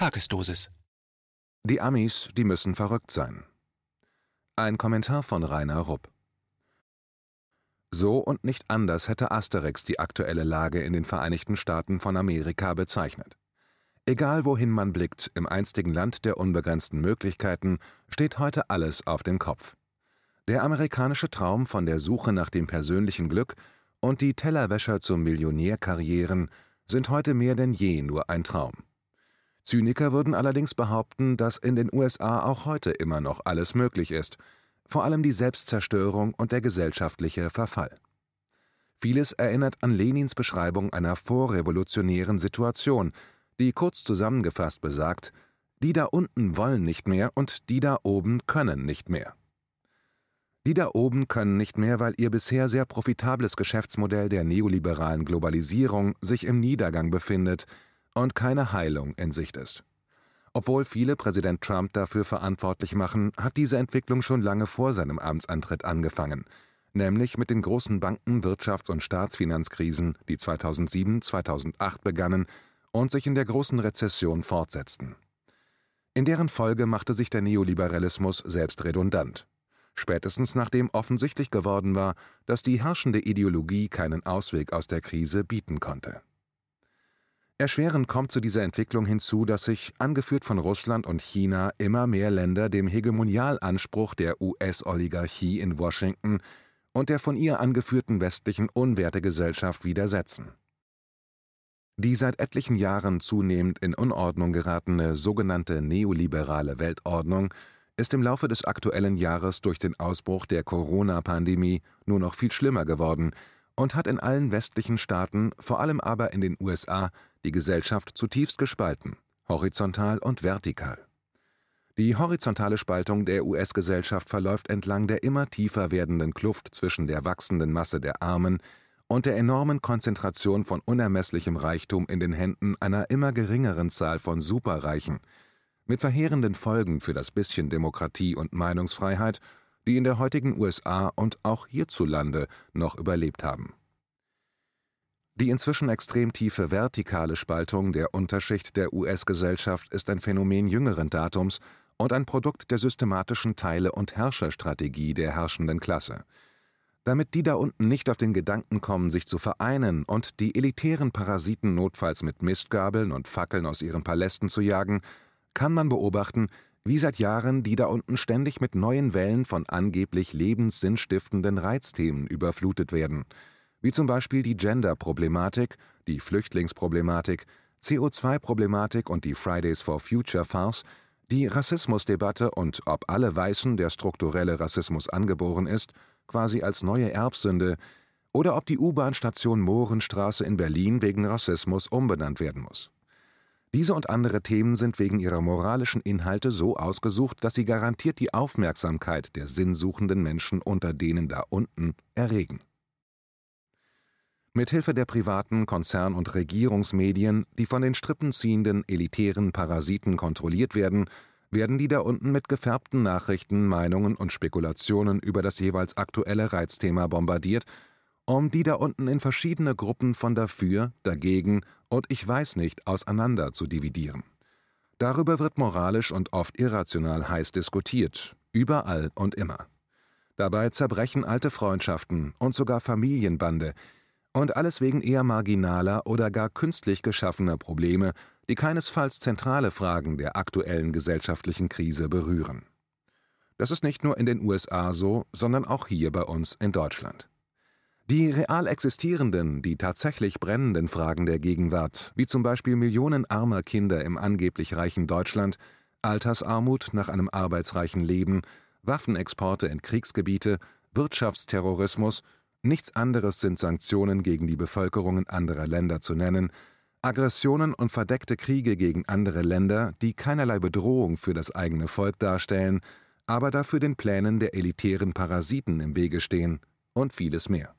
Tagesdosis. Die Amis, die müssen verrückt sein. Ein Kommentar von Rainer Rupp. So und nicht anders hätte Asterix die aktuelle Lage in den Vereinigten Staaten von Amerika bezeichnet. Egal wohin man blickt, im einstigen Land der unbegrenzten Möglichkeiten steht heute alles auf dem Kopf. Der amerikanische Traum von der Suche nach dem persönlichen Glück und die Tellerwäscher zum Millionärkarrieren sind heute mehr denn je nur ein Traum. Zyniker würden allerdings behaupten, dass in den USA auch heute immer noch alles möglich ist, vor allem die Selbstzerstörung und der gesellschaftliche Verfall. Vieles erinnert an Lenins Beschreibung einer vorrevolutionären Situation, die kurz zusammengefasst besagt, die da unten wollen nicht mehr und die da oben können nicht mehr. Die da oben können nicht mehr, weil ihr bisher sehr profitables Geschäftsmodell der neoliberalen Globalisierung sich im Niedergang befindet und keine Heilung in Sicht ist. Obwohl viele Präsident Trump dafür verantwortlich machen, hat diese Entwicklung schon lange vor seinem Amtsantritt angefangen, nämlich mit den großen Banken-, Wirtschafts- und Staatsfinanzkrisen, die 2007-2008 begannen und sich in der großen Rezession fortsetzten. In deren Folge machte sich der Neoliberalismus selbst redundant spätestens nachdem offensichtlich geworden war, dass die herrschende Ideologie keinen Ausweg aus der Krise bieten konnte. Erschwerend kommt zu dieser Entwicklung hinzu, dass sich, angeführt von Russland und China, immer mehr Länder dem Hegemonialanspruch der US-Oligarchie in Washington und der von ihr angeführten westlichen Unwertegesellschaft widersetzen. Die seit etlichen Jahren zunehmend in Unordnung geratene sogenannte neoliberale Weltordnung ist im Laufe des aktuellen Jahres durch den Ausbruch der Corona-Pandemie nur noch viel schlimmer geworden und hat in allen westlichen Staaten, vor allem aber in den USA, die Gesellschaft zutiefst gespalten, horizontal und vertikal. Die horizontale Spaltung der US-Gesellschaft verläuft entlang der immer tiefer werdenden Kluft zwischen der wachsenden Masse der Armen und der enormen Konzentration von unermesslichem Reichtum in den Händen einer immer geringeren Zahl von Superreichen, mit verheerenden Folgen für das bisschen Demokratie und Meinungsfreiheit, die in der heutigen USA und auch hierzulande noch überlebt haben. Die inzwischen extrem tiefe vertikale Spaltung der Unterschicht der US-Gesellschaft ist ein Phänomen jüngeren Datums und ein Produkt der systematischen Teile- und Herrscherstrategie der herrschenden Klasse. Damit die da unten nicht auf den Gedanken kommen, sich zu vereinen und die elitären Parasiten notfalls mit Mistgabeln und Fackeln aus ihren Palästen zu jagen, kann man beobachten, wie seit Jahren die da unten ständig mit neuen Wellen von angeblich lebenssinnstiftenden Reizthemen überflutet werden, wie zum Beispiel die Gender-Problematik, die Flüchtlingsproblematik, CO2-Problematik und die Fridays for Future Farce, die Rassismusdebatte und ob alle Weißen der strukturelle Rassismus angeboren ist, quasi als neue Erbsünde, oder ob die U-Bahn-Station Mohrenstraße in Berlin wegen Rassismus umbenannt werden muss. Diese und andere Themen sind wegen ihrer moralischen Inhalte so ausgesucht, dass sie garantiert die Aufmerksamkeit der sinnsuchenden Menschen unter denen da unten erregen. Mithilfe der privaten Konzern- und Regierungsmedien, die von den strippenziehenden elitären Parasiten kontrolliert werden, werden die da unten mit gefärbten Nachrichten, Meinungen und Spekulationen über das jeweils aktuelle Reizthema bombardiert um die da unten in verschiedene Gruppen von dafür, dagegen und ich weiß nicht auseinander zu dividieren. Darüber wird moralisch und oft irrational heiß diskutiert, überall und immer. Dabei zerbrechen alte Freundschaften und sogar Familienbande, und alles wegen eher marginaler oder gar künstlich geschaffener Probleme, die keinesfalls zentrale Fragen der aktuellen gesellschaftlichen Krise berühren. Das ist nicht nur in den USA so, sondern auch hier bei uns in Deutschland. Die real existierenden, die tatsächlich brennenden Fragen der Gegenwart, wie zum Beispiel Millionen armer Kinder im angeblich reichen Deutschland, Altersarmut nach einem arbeitsreichen Leben, Waffenexporte in Kriegsgebiete, Wirtschaftsterrorismus, nichts anderes sind Sanktionen gegen die Bevölkerungen anderer Länder zu nennen, Aggressionen und verdeckte Kriege gegen andere Länder, die keinerlei Bedrohung für das eigene Volk darstellen, aber dafür den Plänen der elitären Parasiten im Wege stehen und vieles mehr.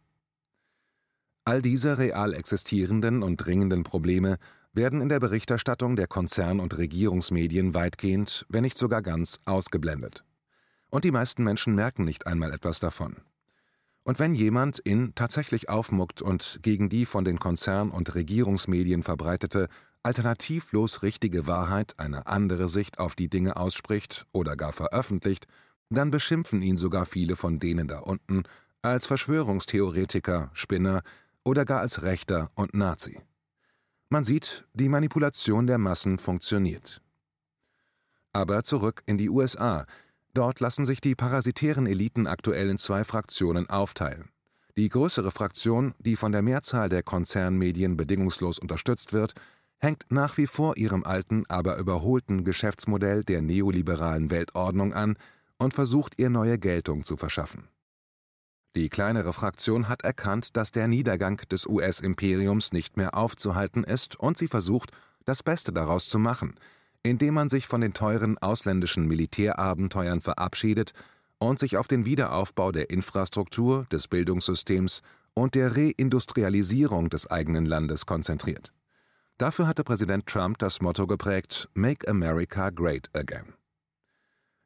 All diese real existierenden und dringenden Probleme werden in der Berichterstattung der Konzern- und Regierungsmedien weitgehend, wenn nicht sogar ganz, ausgeblendet. Und die meisten Menschen merken nicht einmal etwas davon. Und wenn jemand in tatsächlich aufmuckt und gegen die von den Konzern- und Regierungsmedien verbreitete, alternativlos richtige Wahrheit eine andere Sicht auf die Dinge ausspricht oder gar veröffentlicht, dann beschimpfen ihn sogar viele von denen da unten als Verschwörungstheoretiker, Spinner oder gar als Rechter und Nazi. Man sieht, die Manipulation der Massen funktioniert. Aber zurück in die USA. Dort lassen sich die parasitären Eliten aktuell in zwei Fraktionen aufteilen. Die größere Fraktion, die von der Mehrzahl der Konzernmedien bedingungslos unterstützt wird, hängt nach wie vor ihrem alten, aber überholten Geschäftsmodell der neoliberalen Weltordnung an und versucht ihr neue Geltung zu verschaffen. Die kleinere Fraktion hat erkannt, dass der Niedergang des US-Imperiums nicht mehr aufzuhalten ist und sie versucht, das Beste daraus zu machen, indem man sich von den teuren ausländischen Militärabenteuern verabschiedet und sich auf den Wiederaufbau der Infrastruktur, des Bildungssystems und der Reindustrialisierung des eigenen Landes konzentriert. Dafür hatte Präsident Trump das Motto geprägt Make America Great Again.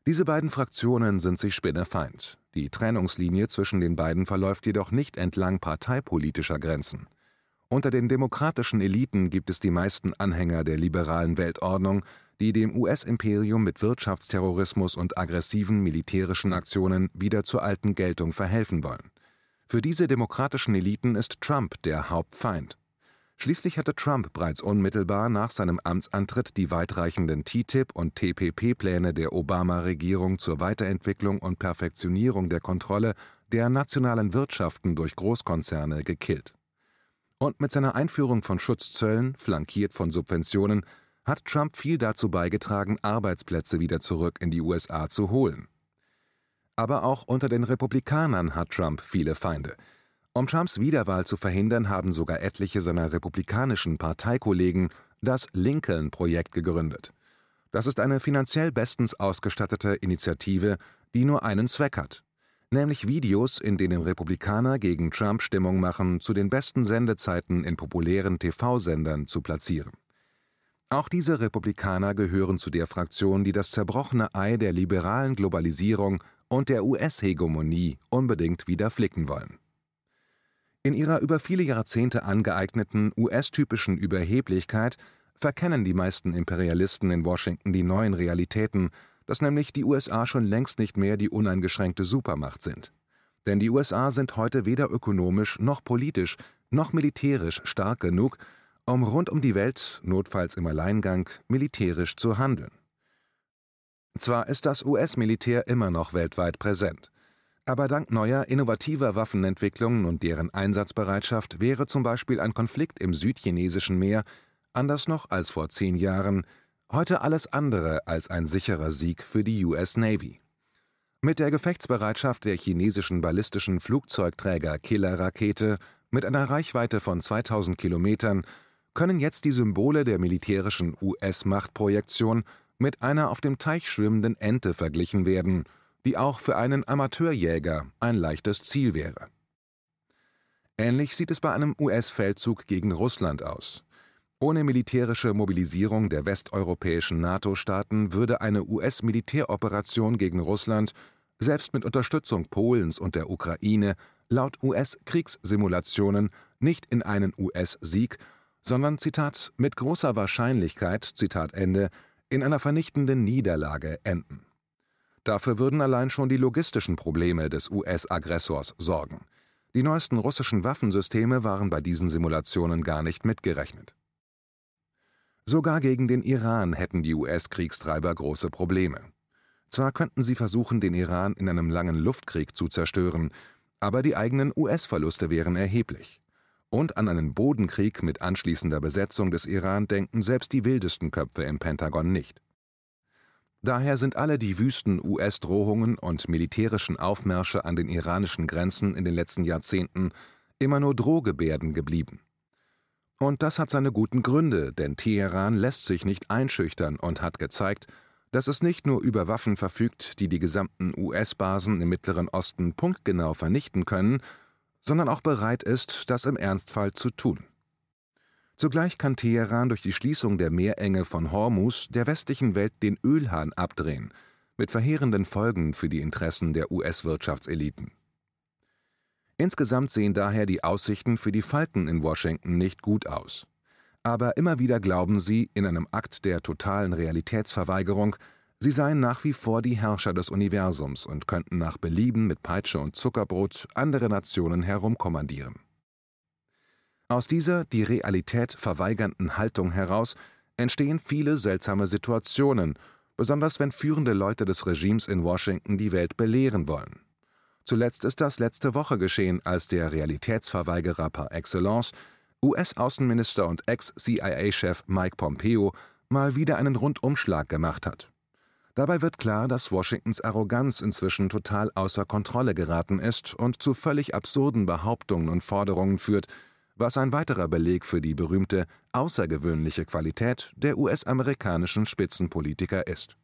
Diese beiden Fraktionen sind sich spinnefeind. Die Trennungslinie zwischen den beiden verläuft jedoch nicht entlang parteipolitischer Grenzen. Unter den demokratischen Eliten gibt es die meisten Anhänger der liberalen Weltordnung, die dem US-Imperium mit Wirtschaftsterrorismus und aggressiven militärischen Aktionen wieder zur alten Geltung verhelfen wollen. Für diese demokratischen Eliten ist Trump der Hauptfeind. Schließlich hatte Trump bereits unmittelbar nach seinem Amtsantritt die weitreichenden TTIP- und TPP-Pläne der Obama-Regierung zur Weiterentwicklung und Perfektionierung der Kontrolle der nationalen Wirtschaften durch Großkonzerne gekillt. Und mit seiner Einführung von Schutzzöllen, flankiert von Subventionen, hat Trump viel dazu beigetragen, Arbeitsplätze wieder zurück in die USA zu holen. Aber auch unter den Republikanern hat Trump viele Feinde – um Trumps Wiederwahl zu verhindern, haben sogar etliche seiner republikanischen Parteikollegen das Lincoln-Projekt gegründet. Das ist eine finanziell bestens ausgestattete Initiative, die nur einen Zweck hat, nämlich Videos, in denen Republikaner gegen Trump Stimmung machen, zu den besten Sendezeiten in populären TV-Sendern zu platzieren. Auch diese Republikaner gehören zu der Fraktion, die das zerbrochene Ei der liberalen Globalisierung und der US-Hegemonie unbedingt wieder flicken wollen. In ihrer über viele Jahrzehnte angeeigneten US-typischen Überheblichkeit verkennen die meisten Imperialisten in Washington die neuen Realitäten, dass nämlich die USA schon längst nicht mehr die uneingeschränkte Supermacht sind. Denn die USA sind heute weder ökonomisch noch politisch noch militärisch stark genug, um rund um die Welt, notfalls im Alleingang, militärisch zu handeln. Zwar ist das US-Militär immer noch weltweit präsent, aber dank neuer, innovativer Waffenentwicklungen und deren Einsatzbereitschaft wäre zum Beispiel ein Konflikt im südchinesischen Meer, anders noch als vor zehn Jahren, heute alles andere als ein sicherer Sieg für die US Navy. Mit der Gefechtsbereitschaft der chinesischen ballistischen Flugzeugträger Killer-Rakete mit einer Reichweite von 2000 Kilometern können jetzt die Symbole der militärischen US-Machtprojektion mit einer auf dem Teich schwimmenden Ente verglichen werden – die auch für einen Amateurjäger ein leichtes Ziel wäre. Ähnlich sieht es bei einem US-Feldzug gegen Russland aus. Ohne militärische Mobilisierung der westeuropäischen NATO-Staaten würde eine US-Militäroperation gegen Russland, selbst mit Unterstützung Polens und der Ukraine, laut US-Kriegssimulationen nicht in einen US-Sieg, sondern, Zitat, mit großer Wahrscheinlichkeit, Zitat Ende, in einer vernichtenden Niederlage enden. Dafür würden allein schon die logistischen Probleme des US-Aggressors sorgen. Die neuesten russischen Waffensysteme waren bei diesen Simulationen gar nicht mitgerechnet. Sogar gegen den Iran hätten die US-Kriegstreiber große Probleme. Zwar könnten sie versuchen, den Iran in einem langen Luftkrieg zu zerstören, aber die eigenen US-Verluste wären erheblich. Und an einen Bodenkrieg mit anschließender Besetzung des Iran denken selbst die wildesten Köpfe im Pentagon nicht. Daher sind alle die wüsten US-Drohungen und militärischen Aufmärsche an den iranischen Grenzen in den letzten Jahrzehnten immer nur Drohgebärden geblieben. Und das hat seine guten Gründe, denn Teheran lässt sich nicht einschüchtern und hat gezeigt, dass es nicht nur über Waffen verfügt, die die gesamten US-Basen im Mittleren Osten punktgenau vernichten können, sondern auch bereit ist, das im Ernstfall zu tun. Zugleich kann Teheran durch die Schließung der Meerenge von Hormus der westlichen Welt den Ölhahn abdrehen, mit verheerenden Folgen für die Interessen der US-Wirtschaftseliten. Insgesamt sehen daher die Aussichten für die Falken in Washington nicht gut aus. aber immer wieder glauben sie, in einem Akt der totalen Realitätsverweigerung, sie seien nach wie vor die Herrscher des Universums und könnten nach Belieben mit Peitsche und Zuckerbrot andere Nationen herumkommandieren. Aus dieser die Realität verweigernden Haltung heraus entstehen viele seltsame Situationen, besonders wenn führende Leute des Regimes in Washington die Welt belehren wollen. Zuletzt ist das letzte Woche geschehen, als der Realitätsverweigerer par excellence US-Außenminister und Ex-CIA-Chef Mike Pompeo mal wieder einen Rundumschlag gemacht hat. Dabei wird klar, dass Washingtons Arroganz inzwischen total außer Kontrolle geraten ist und zu völlig absurden Behauptungen und Forderungen führt, was ein weiterer Beleg für die berühmte außergewöhnliche Qualität der US-amerikanischen Spitzenpolitiker ist.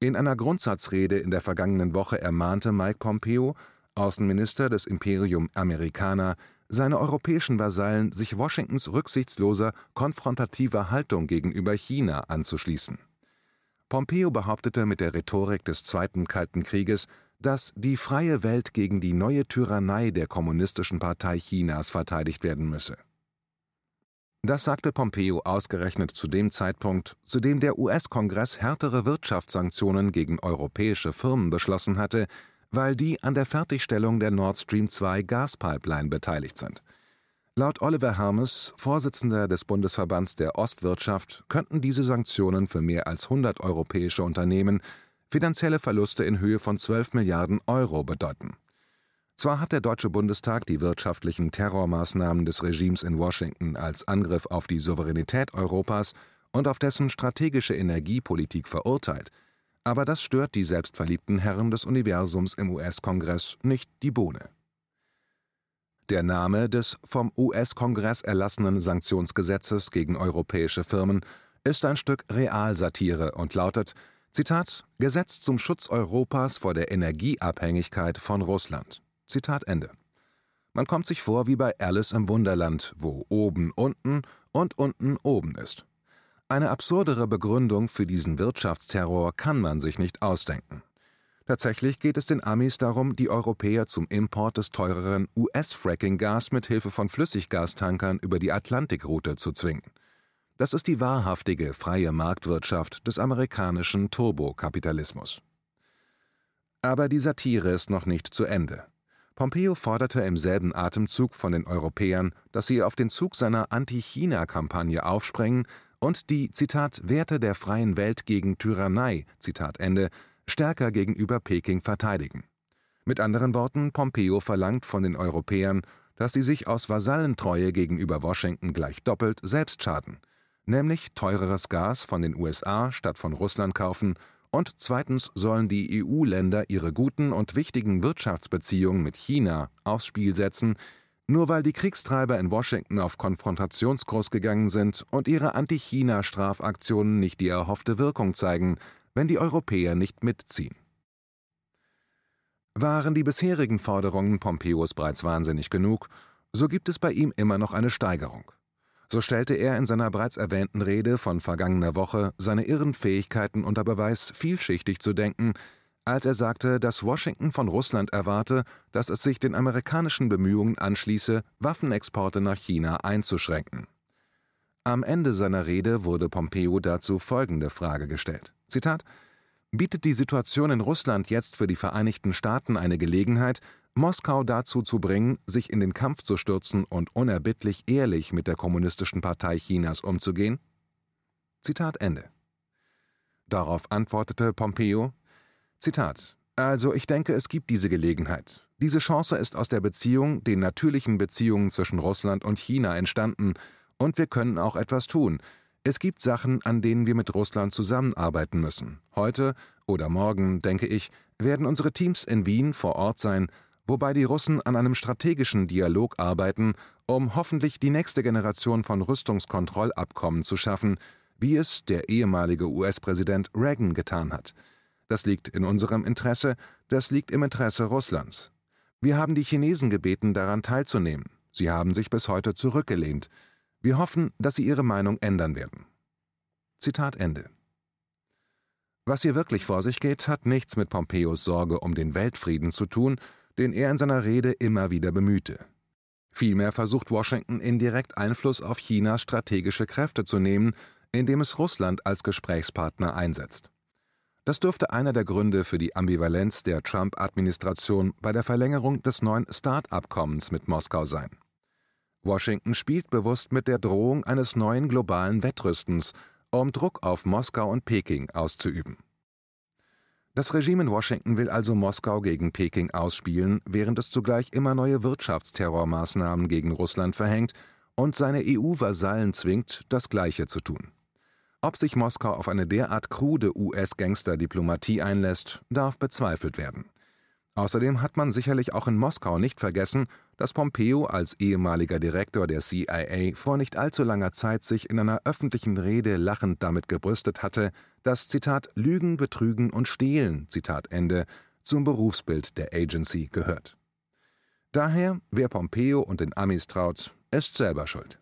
In einer Grundsatzrede in der vergangenen Woche ermahnte Mike Pompeo, Außenminister des Imperium Americana, seine europäischen Vasallen, sich Washingtons rücksichtsloser, konfrontativer Haltung gegenüber China anzuschließen. Pompeo behauptete mit der Rhetorik des Zweiten Kalten Krieges, dass die freie Welt gegen die neue Tyrannei der Kommunistischen Partei Chinas verteidigt werden müsse. Das sagte Pompeo ausgerechnet zu dem Zeitpunkt, zu dem der US-Kongress härtere Wirtschaftssanktionen gegen europäische Firmen beschlossen hatte, weil die an der Fertigstellung der Nord Stream 2 Gaspipeline beteiligt sind. Laut Oliver Hermes, Vorsitzender des Bundesverbands der Ostwirtschaft, könnten diese Sanktionen für mehr als 100 europäische Unternehmen finanzielle Verluste in Höhe von 12 Milliarden Euro bedeuten. Zwar hat der Deutsche Bundestag die wirtschaftlichen Terrormaßnahmen des Regimes in Washington als Angriff auf die Souveränität Europas und auf dessen strategische Energiepolitik verurteilt, aber das stört die selbstverliebten Herren des Universums im US-Kongress nicht die Bohne. Der Name des vom US-Kongress erlassenen Sanktionsgesetzes gegen europäische Firmen ist ein Stück Realsatire und lautet Zitat Gesetz zum Schutz Europas vor der Energieabhängigkeit von Russland. Zitat Ende. Man kommt sich vor wie bei Alice im Wunderland, wo oben unten und unten oben ist. Eine absurdere Begründung für diesen Wirtschaftsterror kann man sich nicht ausdenken. Tatsächlich geht es den Amis darum, die Europäer zum Import des teureren US-Fracking-Gas mit Hilfe von Flüssiggastankern über die Atlantikroute zu zwingen. Das ist die wahrhaftige freie Marktwirtschaft des amerikanischen Turbokapitalismus. Aber die Satire ist noch nicht zu Ende. Pompeo forderte im selben Atemzug von den Europäern, dass sie auf den Zug seiner Anti-China-Kampagne aufspringen und die Zitat Werte der freien Welt gegen Tyrannei Zitat Ende stärker gegenüber Peking verteidigen. Mit anderen Worten, Pompeo verlangt von den Europäern, dass sie sich aus Vasallentreue gegenüber Washington gleich doppelt selbst schaden, nämlich teureres Gas von den USA statt von Russland kaufen und zweitens sollen die EU-Länder ihre guten und wichtigen Wirtschaftsbeziehungen mit China aufs Spiel setzen, nur weil die Kriegstreiber in Washington auf Konfrontationskurs gegangen sind und ihre Anti-China-Strafaktionen nicht die erhoffte Wirkung zeigen, wenn die Europäer nicht mitziehen. Waren die bisherigen Forderungen Pompeos bereits wahnsinnig genug, so gibt es bei ihm immer noch eine Steigerung. So stellte er in seiner bereits erwähnten Rede von vergangener Woche seine irren Fähigkeiten unter Beweis, vielschichtig zu denken, als er sagte, dass Washington von Russland erwarte, dass es sich den amerikanischen Bemühungen anschließe, Waffenexporte nach China einzuschränken. Am Ende seiner Rede wurde Pompeo dazu folgende Frage gestellt: Zitat: Bietet die Situation in Russland jetzt für die Vereinigten Staaten eine Gelegenheit, Moskau dazu zu bringen, sich in den Kampf zu stürzen und unerbittlich ehrlich mit der Kommunistischen Partei Chinas umzugehen? Zitat Ende. Darauf antwortete Pompeo: Zitat: Also, ich denke, es gibt diese Gelegenheit. Diese Chance ist aus der Beziehung, den natürlichen Beziehungen zwischen Russland und China entstanden, und wir können auch etwas tun. Es gibt Sachen, an denen wir mit Russland zusammenarbeiten müssen. Heute oder morgen, denke ich, werden unsere Teams in Wien vor Ort sein wobei die Russen an einem strategischen Dialog arbeiten, um hoffentlich die nächste Generation von Rüstungskontrollabkommen zu schaffen, wie es der ehemalige US-Präsident Reagan getan hat. Das liegt in unserem Interesse, das liegt im Interesse Russlands. Wir haben die Chinesen gebeten, daran teilzunehmen. Sie haben sich bis heute zurückgelehnt. Wir hoffen, dass sie ihre Meinung ändern werden. Zitat Ende. Was hier wirklich vor sich geht, hat nichts mit Pompeos Sorge um den Weltfrieden zu tun, den er in seiner Rede immer wieder bemühte. Vielmehr versucht Washington indirekt Einfluss auf Chinas strategische Kräfte zu nehmen, indem es Russland als Gesprächspartner einsetzt. Das dürfte einer der Gründe für die Ambivalenz der Trump-Administration bei der Verlängerung des neuen START-Abkommens mit Moskau sein. Washington spielt bewusst mit der Drohung eines neuen globalen Wettrüstens, um Druck auf Moskau und Peking auszuüben. Das Regime in Washington will also Moskau gegen Peking ausspielen, während es zugleich immer neue Wirtschaftsterrormaßnahmen gegen Russland verhängt und seine EU-Vasallen zwingt, das Gleiche zu tun. Ob sich Moskau auf eine derart krude US-Gangster-Diplomatie einlässt, darf bezweifelt werden. Außerdem hat man sicherlich auch in Moskau nicht vergessen, dass Pompeo als ehemaliger Direktor der CIA vor nicht allzu langer Zeit sich in einer öffentlichen Rede lachend damit gebrüstet hatte, dass Zitat Lügen, Betrügen und Stehlen Zitat Ende zum Berufsbild der Agency gehört. Daher, wer Pompeo und den Amis traut, ist selber schuld.